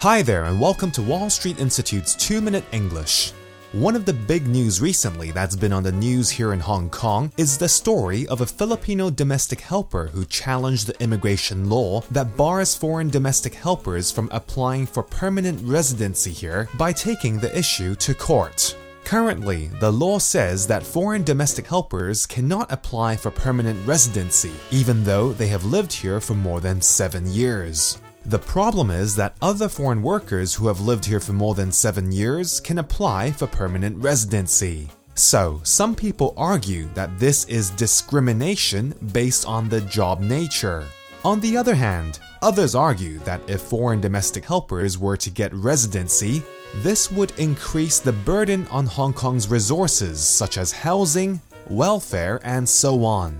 Hi there, and welcome to Wall Street Institute's 2 Minute English. One of the big news recently that's been on the news here in Hong Kong is the story of a Filipino domestic helper who challenged the immigration law that bars foreign domestic helpers from applying for permanent residency here by taking the issue to court. Currently, the law says that foreign domestic helpers cannot apply for permanent residency, even though they have lived here for more than seven years. The problem is that other foreign workers who have lived here for more than seven years can apply for permanent residency. So, some people argue that this is discrimination based on the job nature. On the other hand, others argue that if foreign domestic helpers were to get residency, this would increase the burden on Hong Kong's resources such as housing, welfare, and so on.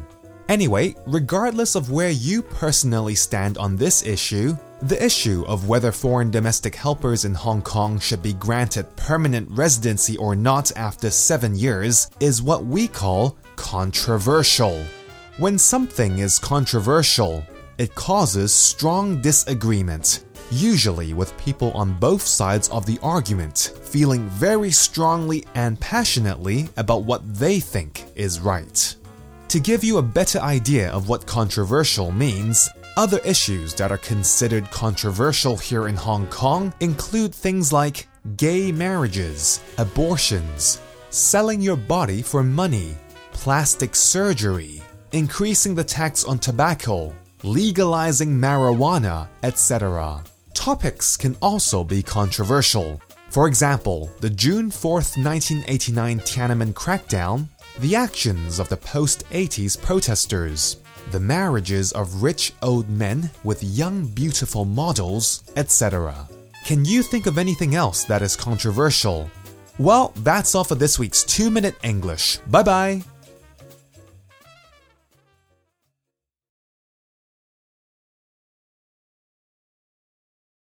Anyway, regardless of where you personally stand on this issue, the issue of whether foreign domestic helpers in Hong Kong should be granted permanent residency or not after seven years is what we call controversial. When something is controversial, it causes strong disagreement, usually with people on both sides of the argument feeling very strongly and passionately about what they think is right. To give you a better idea of what controversial means, other issues that are considered controversial here in Hong Kong include things like gay marriages, abortions, selling your body for money, plastic surgery, increasing the tax on tobacco, legalizing marijuana, etc. Topics can also be controversial. For example, the June 4, 1989 Tiananmen crackdown, the actions of the post 80s protesters, the marriages of rich old men with young beautiful models, etc. Can you think of anything else that is controversial? Well, that's all for this week's 2 Minute English. Bye bye!